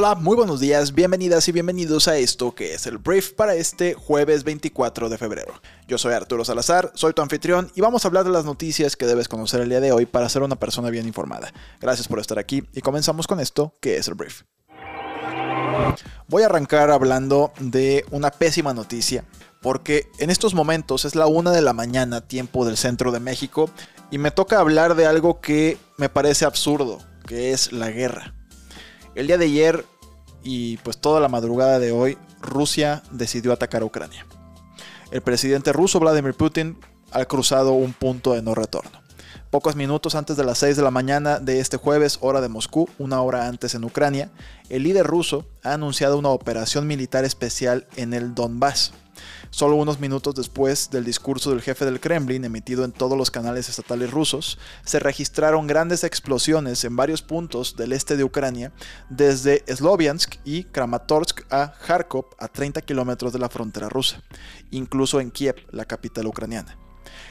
Hola, muy buenos días, bienvenidas y bienvenidos a esto que es el brief para este jueves 24 de febrero. Yo soy Arturo Salazar, soy tu anfitrión y vamos a hablar de las noticias que debes conocer el día de hoy para ser una persona bien informada. Gracias por estar aquí y comenzamos con esto que es el brief. Voy a arrancar hablando de una pésima noticia, porque en estos momentos es la una de la mañana, tiempo del centro de México, y me toca hablar de algo que me parece absurdo, que es la guerra. El día de ayer y pues toda la madrugada de hoy, Rusia decidió atacar a Ucrania. El presidente ruso Vladimir Putin ha cruzado un punto de no retorno. Pocos minutos antes de las 6 de la mañana de este jueves, hora de Moscú, una hora antes en Ucrania, el líder ruso ha anunciado una operación militar especial en el Donbass. Solo unos minutos después del discurso del jefe del Kremlin emitido en todos los canales estatales rusos, se registraron grandes explosiones en varios puntos del este de Ucrania, desde Sloviansk y Kramatorsk a Kharkov, a 30 kilómetros de la frontera rusa, incluso en Kiev, la capital ucraniana.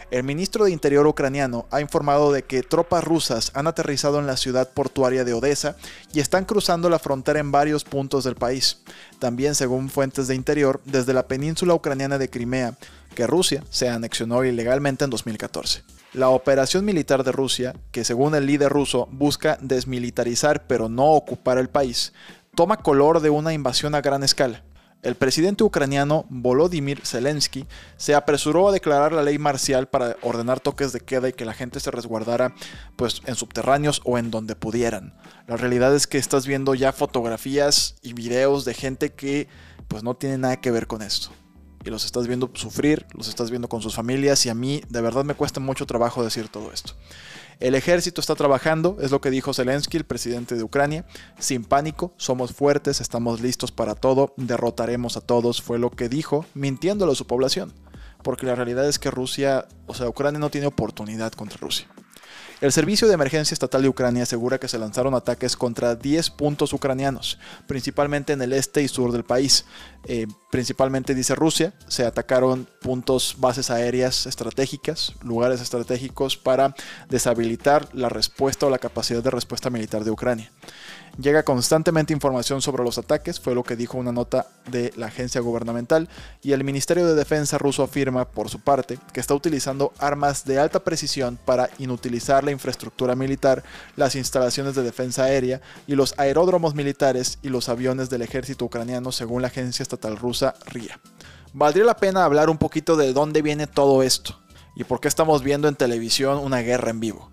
El ministro de Interior ucraniano ha informado de que tropas rusas han aterrizado en la ciudad portuaria de Odessa y están cruzando la frontera en varios puntos del país. También, según fuentes de Interior, desde la península ucraniana de Crimea, que Rusia se anexionó ilegalmente en 2014. La operación militar de Rusia, que según el líder ruso busca desmilitarizar pero no ocupar el país, toma color de una invasión a gran escala. El presidente ucraniano Volodymyr Zelensky se apresuró a declarar la ley marcial para ordenar toques de queda y que la gente se resguardara pues en subterráneos o en donde pudieran. La realidad es que estás viendo ya fotografías y videos de gente que pues no tiene nada que ver con esto. Y los estás viendo sufrir, los estás viendo con sus familias y a mí de verdad me cuesta mucho trabajo decir todo esto. El ejército está trabajando, es lo que dijo Zelensky, el presidente de Ucrania. Sin pánico, somos fuertes, estamos listos para todo, derrotaremos a todos, fue lo que dijo, mintiéndole a su población. Porque la realidad es que Rusia, o sea, Ucrania no tiene oportunidad contra Rusia. El Servicio de Emergencia Estatal de Ucrania asegura que se lanzaron ataques contra 10 puntos ucranianos, principalmente en el este y sur del país. Eh, principalmente, dice Rusia, se atacaron puntos, bases aéreas estratégicas, lugares estratégicos para deshabilitar la respuesta o la capacidad de respuesta militar de Ucrania. Llega constantemente información sobre los ataques, fue lo que dijo una nota de la agencia gubernamental, y el Ministerio de Defensa ruso afirma, por su parte, que está utilizando armas de alta precisión para inutilizar la infraestructura militar, las instalaciones de defensa aérea y los aeródromos militares y los aviones del ejército ucraniano, según la agencia estatal rusa RIA. Valdría la pena hablar un poquito de dónde viene todo esto y por qué estamos viendo en televisión una guerra en vivo.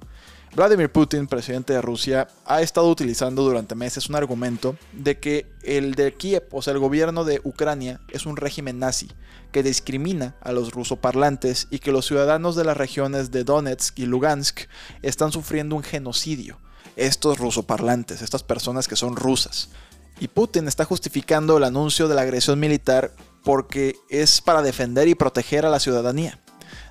Vladimir Putin, presidente de Rusia, ha estado utilizando durante meses un argumento de que el de Kiev, o sea, el gobierno de Ucrania, es un régimen nazi que discrimina a los rusoparlantes y que los ciudadanos de las regiones de Donetsk y Lugansk están sufriendo un genocidio. Estos rusoparlantes, estas personas que son rusas. Y Putin está justificando el anuncio de la agresión militar porque es para defender y proteger a la ciudadanía.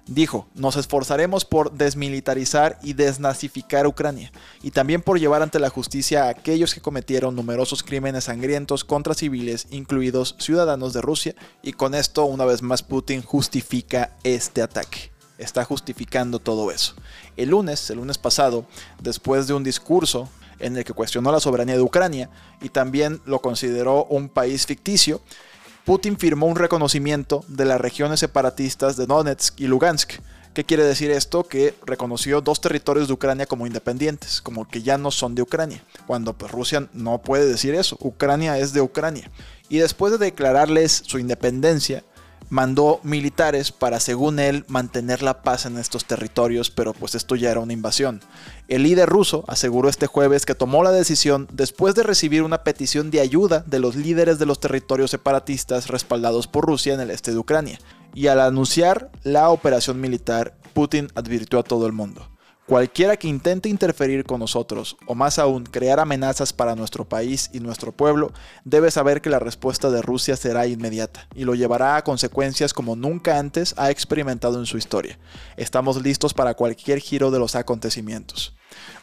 Dijo, nos esforzaremos por desmilitarizar y desnazificar Ucrania, y también por llevar ante la justicia a aquellos que cometieron numerosos crímenes sangrientos contra civiles, incluidos ciudadanos de Rusia, y con esto una vez más Putin justifica este ataque. Está justificando todo eso. El lunes, el lunes pasado, después de un discurso en el que cuestionó la soberanía de Ucrania y también lo consideró un país ficticio, Putin firmó un reconocimiento de las regiones separatistas de Donetsk y Lugansk. ¿Qué quiere decir esto? Que reconoció dos territorios de Ucrania como independientes, como que ya no son de Ucrania, cuando pues, Rusia no puede decir eso, Ucrania es de Ucrania. Y después de declararles su independencia, mandó militares para, según él, mantener la paz en estos territorios, pero pues esto ya era una invasión. El líder ruso aseguró este jueves que tomó la decisión después de recibir una petición de ayuda de los líderes de los territorios separatistas respaldados por Rusia en el este de Ucrania. Y al anunciar la operación militar, Putin advirtió a todo el mundo. Cualquiera que intente interferir con nosotros, o más aún crear amenazas para nuestro país y nuestro pueblo, debe saber que la respuesta de Rusia será inmediata y lo llevará a consecuencias como nunca antes ha experimentado en su historia. Estamos listos para cualquier giro de los acontecimientos.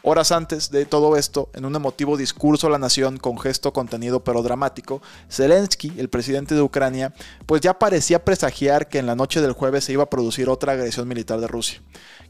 Horas antes de todo esto, en un emotivo discurso a la nación con gesto contenido pero dramático, Zelensky, el presidente de Ucrania, pues ya parecía presagiar que en la noche del jueves se iba a producir otra agresión militar de Rusia.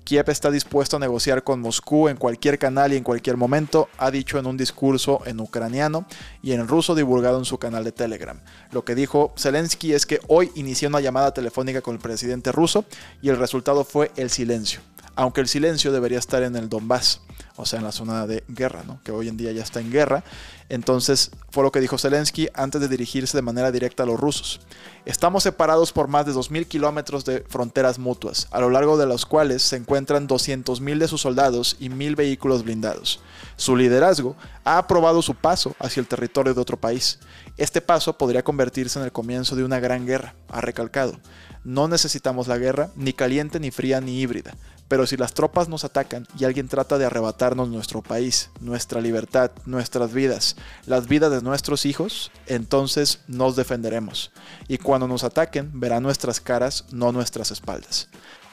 Kiev está dispuesto a negociar con Moscú en cualquier canal y en cualquier momento, ha dicho en un discurso en ucraniano y en ruso divulgado en su canal de Telegram. Lo que dijo Zelensky es que hoy inició una llamada telefónica con el presidente ruso y el resultado fue el silencio aunque el silencio debería estar en el Donbass, o sea, en la zona de guerra, ¿no? que hoy en día ya está en guerra. Entonces, fue lo que dijo Zelensky antes de dirigirse de manera directa a los rusos. Estamos separados por más de 2.000 kilómetros de fronteras mutuas, a lo largo de las cuales se encuentran 200.000 de sus soldados y 1.000 vehículos blindados. Su liderazgo ha aprobado su paso hacia el territorio de otro país. Este paso podría convertirse en el comienzo de una gran guerra, ha recalcado. No necesitamos la guerra, ni caliente, ni fría, ni híbrida. Pero si las tropas nos atacan y alguien trata de arrebatarnos nuestro país, nuestra libertad, nuestras vidas, las vidas de nuestros hijos, entonces nos defenderemos. Y cuando nos ataquen, verán nuestras caras, no nuestras espaldas.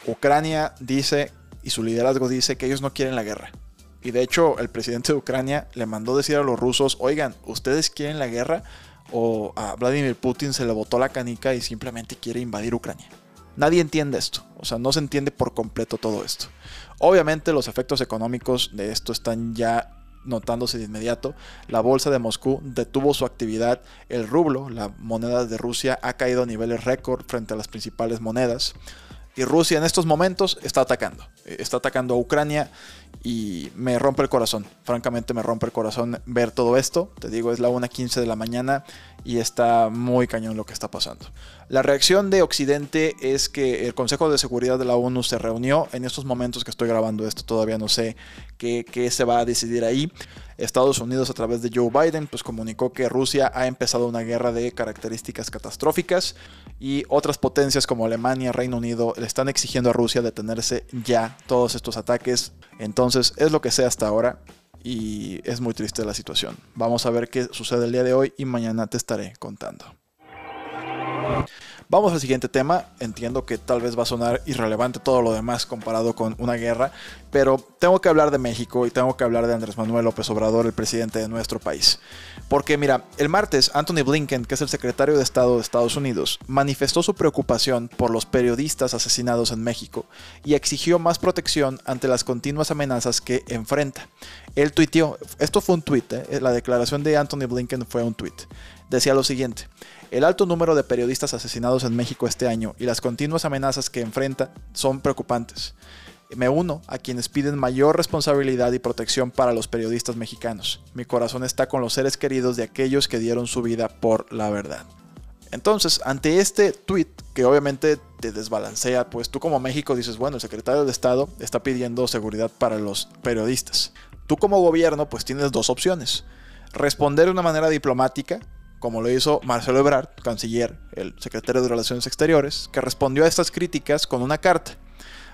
Ucrania dice, y su liderazgo dice, que ellos no quieren la guerra. Y de hecho, el presidente de Ucrania le mandó decir a los rusos, oigan, ¿ustedes quieren la guerra? O a Vladimir Putin se le botó la canica y simplemente quiere invadir Ucrania. Nadie entiende esto, o sea, no se entiende por completo todo esto. Obviamente los efectos económicos de esto están ya notándose de inmediato. La bolsa de Moscú detuvo su actividad, el rublo, la moneda de Rusia, ha caído a niveles récord frente a las principales monedas. Y Rusia en estos momentos está atacando. Está atacando a Ucrania y me rompe el corazón. Francamente me rompe el corazón ver todo esto. Te digo, es la 1.15 de la mañana y está muy cañón lo que está pasando. La reacción de Occidente es que el Consejo de Seguridad de la ONU se reunió. En estos momentos que estoy grabando esto todavía no sé qué, se va a decidir ahí. Estados Unidos a través de Joe Biden pues comunicó que Rusia ha empezado una guerra de características catastróficas y otras potencias como Alemania, Reino Unido le están exigiendo a Rusia detenerse ya todos estos ataques. Entonces es lo que sé hasta ahora y es muy triste la situación. Vamos a ver qué sucede el día de hoy y mañana te estaré contando. Vamos al siguiente tema. Entiendo que tal vez va a sonar irrelevante todo lo demás comparado con una guerra, pero tengo que hablar de México y tengo que hablar de Andrés Manuel López Obrador, el presidente de nuestro país. Porque mira, el martes Anthony Blinken, que es el secretario de Estado de Estados Unidos, manifestó su preocupación por los periodistas asesinados en México y exigió más protección ante las continuas amenazas que enfrenta. Él tuiteó, esto fue un tweet, ¿eh? la declaración de Anthony Blinken fue un tweet. Decía lo siguiente, el alto número de periodistas asesinados en México este año y las continuas amenazas que enfrenta son preocupantes. Me uno a quienes piden mayor responsabilidad y protección para los periodistas mexicanos. Mi corazón está con los seres queridos de aquellos que dieron su vida por la verdad. Entonces, ante este tweet que obviamente te desbalancea, pues tú como México dices, bueno, el secretario de Estado está pidiendo seguridad para los periodistas. Tú como gobierno pues tienes dos opciones. Responder de una manera diplomática, como lo hizo Marcelo Ebrard, canciller, el secretario de Relaciones Exteriores, que respondió a estas críticas con una carta.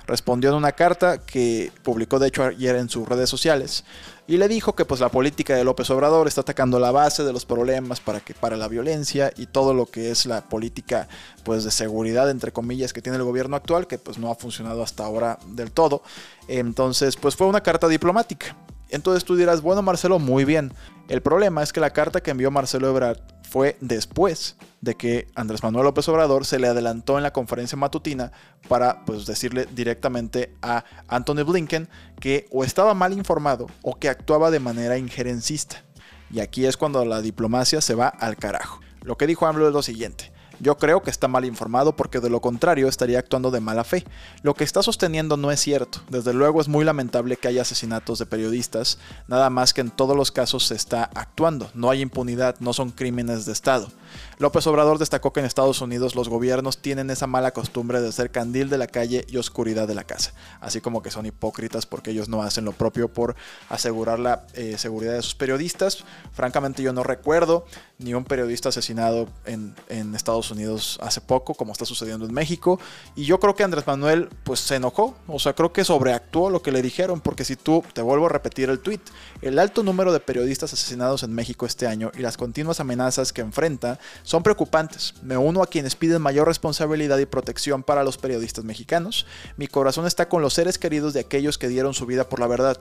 Respondió en una carta que publicó de hecho ayer en sus redes sociales y le dijo que pues la política de López Obrador está atacando la base de los problemas para que para la violencia y todo lo que es la política pues de seguridad entre comillas que tiene el gobierno actual que pues no ha funcionado hasta ahora del todo. Entonces pues fue una carta diplomática. Entonces tú dirás, bueno Marcelo, muy bien. El problema es que la carta que envió Marcelo Ebrard fue después de que Andrés Manuel López Obrador se le adelantó en la conferencia matutina para pues, decirle directamente a Anthony Blinken que o estaba mal informado o que actuaba de manera injerencista. Y aquí es cuando la diplomacia se va al carajo. Lo que dijo AMLO es lo siguiente. Yo creo que está mal informado porque de lo contrario estaría actuando de mala fe. Lo que está sosteniendo no es cierto. Desde luego es muy lamentable que haya asesinatos de periodistas, nada más que en todos los casos se está actuando. No hay impunidad, no son crímenes de Estado. López Obrador destacó que en Estados Unidos los gobiernos tienen esa mala costumbre de ser candil de la calle y oscuridad de la casa, así como que son hipócritas porque ellos no hacen lo propio por asegurar la eh, seguridad de sus periodistas. Francamente yo no recuerdo ni un periodista asesinado en, en, Estados Unidos hace poco, como está sucediendo en México, y yo creo que Andrés Manuel pues se enojó, o sea, creo que sobreactuó lo que le dijeron, porque si tú, te vuelvo a repetir el tweet, el alto número de periodistas asesinados en México este año y las continuas amenazas que enfrenta son preocupantes. Me uno a quienes piden mayor responsabilidad y protección para los periodistas mexicanos. Mi corazón está con los seres queridos de aquellos que dieron su vida por la verdad.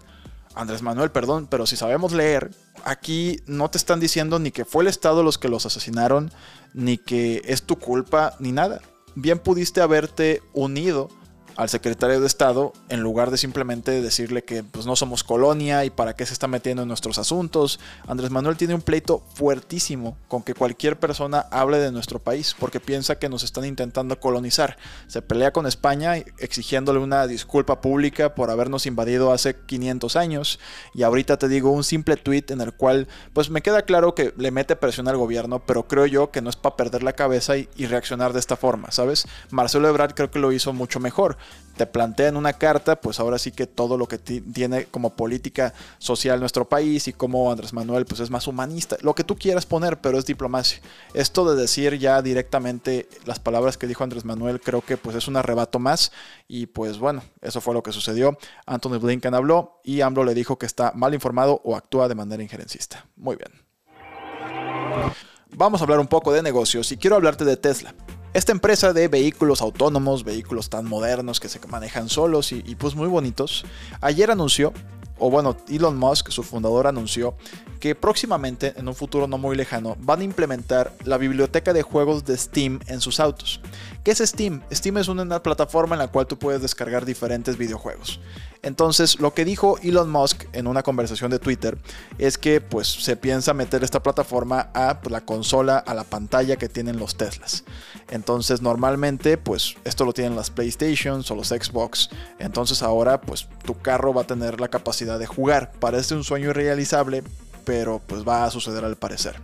Andrés Manuel, perdón, pero si sabemos leer, aquí no te están diciendo ni que fue el Estado los que los asesinaron, ni que es tu culpa, ni nada. Bien pudiste haberte unido al secretario de Estado en lugar de simplemente decirle que pues, no somos colonia y para qué se está metiendo en nuestros asuntos. Andrés Manuel tiene un pleito fuertísimo con que cualquier persona hable de nuestro país porque piensa que nos están intentando colonizar. Se pelea con España exigiéndole una disculpa pública por habernos invadido hace 500 años y ahorita te digo un simple tweet en el cual pues me queda claro que le mete presión al gobierno, pero creo yo que no es para perder la cabeza y, y reaccionar de esta forma, ¿sabes? Marcelo Ebrard creo que lo hizo mucho mejor te plantean una carta, pues ahora sí que todo lo que tiene como política social nuestro país y como Andrés Manuel pues es más humanista, lo que tú quieras poner, pero es diplomacia. Esto de decir ya directamente las palabras que dijo Andrés Manuel creo que pues es un arrebato más y pues bueno, eso fue lo que sucedió. Anthony Blinken habló y AMLO le dijo que está mal informado o actúa de manera injerencista. Muy bien. Vamos a hablar un poco de negocios y quiero hablarte de Tesla. Esta empresa de vehículos autónomos, vehículos tan modernos que se manejan solos y, pues muy bonitos, ayer anunció, o bueno, Elon Musk, su fundador, anunció que próximamente, en un futuro no muy lejano, van a implementar la biblioteca de juegos de Steam en sus autos. ¿Qué es Steam? Steam es una plataforma en la cual tú puedes descargar diferentes videojuegos. Entonces, lo que dijo Elon Musk en una conversación de Twitter es que pues se piensa meter esta plataforma a pues, la consola, a la pantalla que tienen los Teslas. Entonces, normalmente pues esto lo tienen las PlayStations o los Xbox. Entonces, ahora pues tu carro va a tener la capacidad de jugar. Parece un sueño irrealizable, pero pues va a suceder al parecer.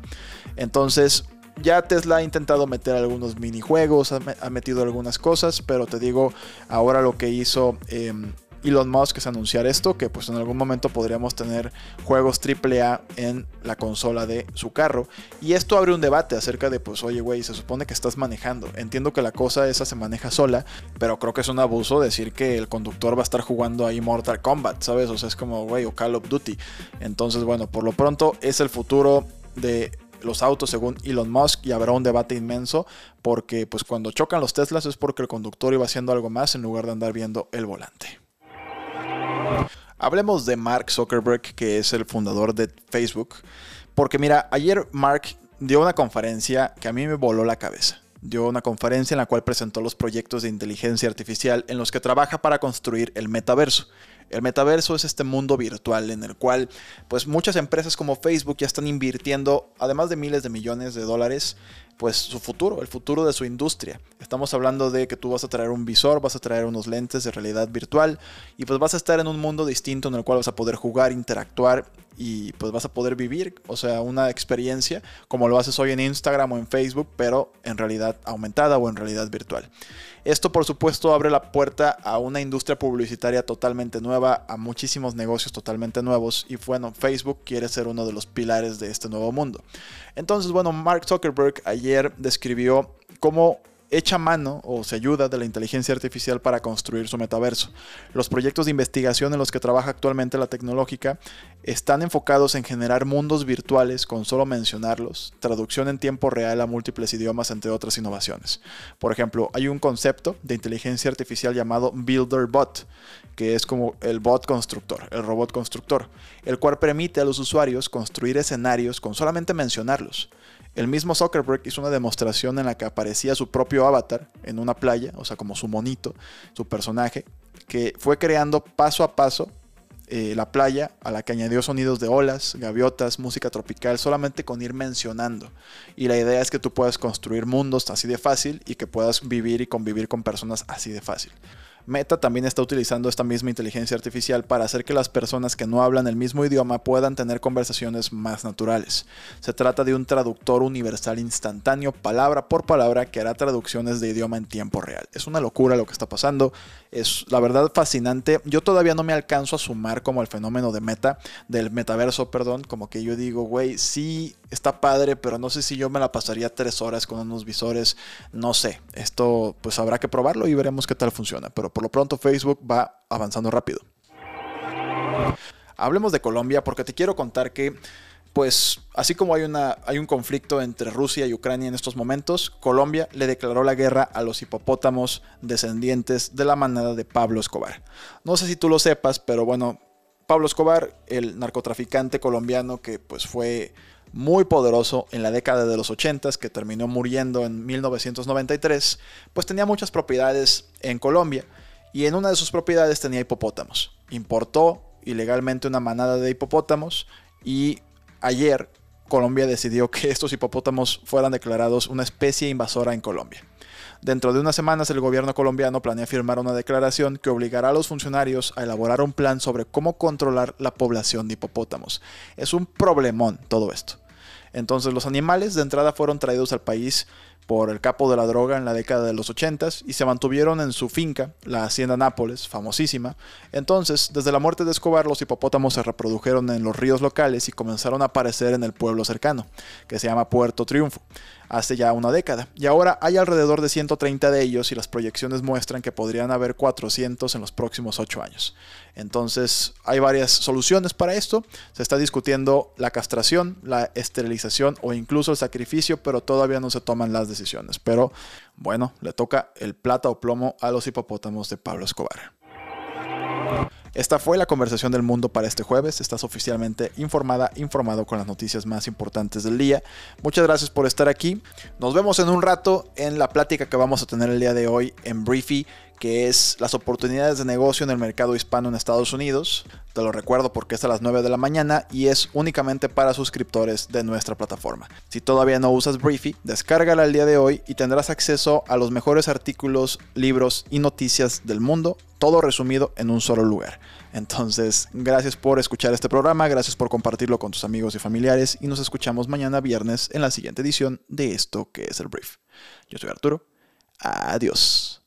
Entonces, ya Tesla ha intentado meter algunos minijuegos, ha, metido algunas cosas, pero te digo, ahora lo que hizo em, Elon Musk es anunciar esto, que pues en algún momento podríamos tener juegos AAA en la consola de su carro. Y esto abre un debate acerca de, pues, oye, güey, se supone que estás manejando. Entiendo que la cosa esa se maneja sola, pero creo que es un abuso decir que el conductor va a estar jugando ahí Mortal Kombat, ¿sabes? O sea, es como, güey, o Call of Duty. Entonces, bueno, por lo pronto es el futuro de los autos según Elon Musk y habrá un debate inmenso porque pues cuando chocan los Teslas es porque el conductor iba haciendo algo más en lugar de andar viendo el volante. Hablemos de Mark Zuckerberg, que es el fundador de Facebook. Porque mira, ayer Mark dio una conferencia que a mí me voló la cabeza. Dio una conferencia en la cual presentó los proyectos de inteligencia artificial en los que trabaja para construir el metaverso. El metaverso es este mundo virtual en el cual pues muchas empresas como Facebook ya están invirtiendo además de miles de millones de dólares pues su futuro, el futuro de su industria. Estamos hablando de que tú vas a traer un visor, vas a traer unos lentes de realidad virtual y pues vas a estar en un mundo distinto en el cual vas a poder jugar, interactuar y pues vas a poder vivir, o sea, una experiencia como lo haces hoy en Instagram o en Facebook, pero en realidad aumentada o en realidad virtual. Esto por supuesto abre la puerta a una industria publicitaria totalmente nueva, a muchísimos negocios totalmente nuevos y bueno, Facebook quiere ser uno de los pilares de este nuevo mundo. Entonces, bueno, Mark Zuckerberg ayer describió cómo echa mano o se ayuda de la inteligencia artificial para construir su metaverso. Los proyectos de investigación en los que trabaja actualmente la tecnológica están enfocados en generar mundos virtuales con solo mencionarlos, traducción en tiempo real a múltiples idiomas, entre otras innovaciones. Por ejemplo, hay un concepto de inteligencia artificial llamado Builder Bot, que es como el bot constructor, el robot constructor, el cual permite a los usuarios construir escenarios con solamente mencionarlos. El mismo Zuckerberg hizo una demostración en la que aparecía su propio avatar en una playa, o sea, como su monito, su personaje, que fue creando paso a paso eh, la playa a la que añadió sonidos de olas, gaviotas, música tropical, solamente con ir mencionando. Y la idea es que tú puedas construir mundos así de fácil y que puedas vivir y convivir con personas así de fácil. Meta también está utilizando esta misma inteligencia artificial para hacer que las personas que no hablan el mismo idioma puedan tener conversaciones más naturales. Se trata de un traductor universal instantáneo, palabra por palabra, que hará traducciones de idioma en tiempo real. Es una locura lo que está pasando, es la verdad fascinante. Yo todavía no me alcanzo a sumar como el fenómeno de meta, del metaverso, perdón, como que yo digo, güey, sí está padre, pero no sé si yo me la pasaría tres horas con unos visores, no sé. Esto pues habrá que probarlo y veremos qué tal funciona, pero por lo pronto Facebook va avanzando rápido. Hablemos de Colombia porque te quiero contar que pues así como hay, una, hay un conflicto entre Rusia y Ucrania en estos momentos, Colombia le declaró la guerra a los hipopótamos descendientes de la manada de Pablo Escobar. No sé si tú lo sepas, pero bueno, Pablo Escobar, el narcotraficante colombiano que pues fue muy poderoso en la década de los 80 que terminó muriendo en 1993, pues tenía muchas propiedades en Colombia y en una de sus propiedades tenía hipopótamos. Importó ilegalmente una manada de hipopótamos y ayer Colombia decidió que estos hipopótamos fueran declarados una especie invasora en Colombia. Dentro de unas semanas el gobierno colombiano planea firmar una declaración que obligará a los funcionarios a elaborar un plan sobre cómo controlar la población de hipopótamos. Es un problemón todo esto. Entonces los animales de entrada fueron traídos al país por el capo de la droga en la década de los 80 y se mantuvieron en su finca, la Hacienda Nápoles, famosísima. Entonces, desde la muerte de Escobar, los hipopótamos se reprodujeron en los ríos locales y comenzaron a aparecer en el pueblo cercano, que se llama Puerto Triunfo hace ya una década. Y ahora hay alrededor de 130 de ellos y las proyecciones muestran que podrían haber 400 en los próximos 8 años. Entonces hay varias soluciones para esto. Se está discutiendo la castración, la esterilización o incluso el sacrificio, pero todavía no se toman las Pero bueno, le toca el plata o plomo a los hipopótamos de Pablo Escobar. Esta fue la conversación del mundo para este jueves. Estás oficialmente informada, informado con las noticias más importantes del día. Muchas gracias por estar aquí. Nos vemos en un rato en la plática que vamos a tener el día de hoy en Briefy que es las oportunidades de negocio en el mercado hispano en Estados Unidos. Te lo recuerdo porque es a las 9 de la mañana y es únicamente para suscriptores de nuestra plataforma. Si todavía no usas Briefy, descárgala el día de hoy y tendrás acceso a los mejores artículos, libros y noticias del mundo, todo resumido en un solo lugar. Entonces, gracias por escuchar este programa, gracias por compartirlo con tus amigos y familiares y nos escuchamos mañana viernes en la siguiente edición de esto que es el Brief. Yo soy Arturo. Adiós.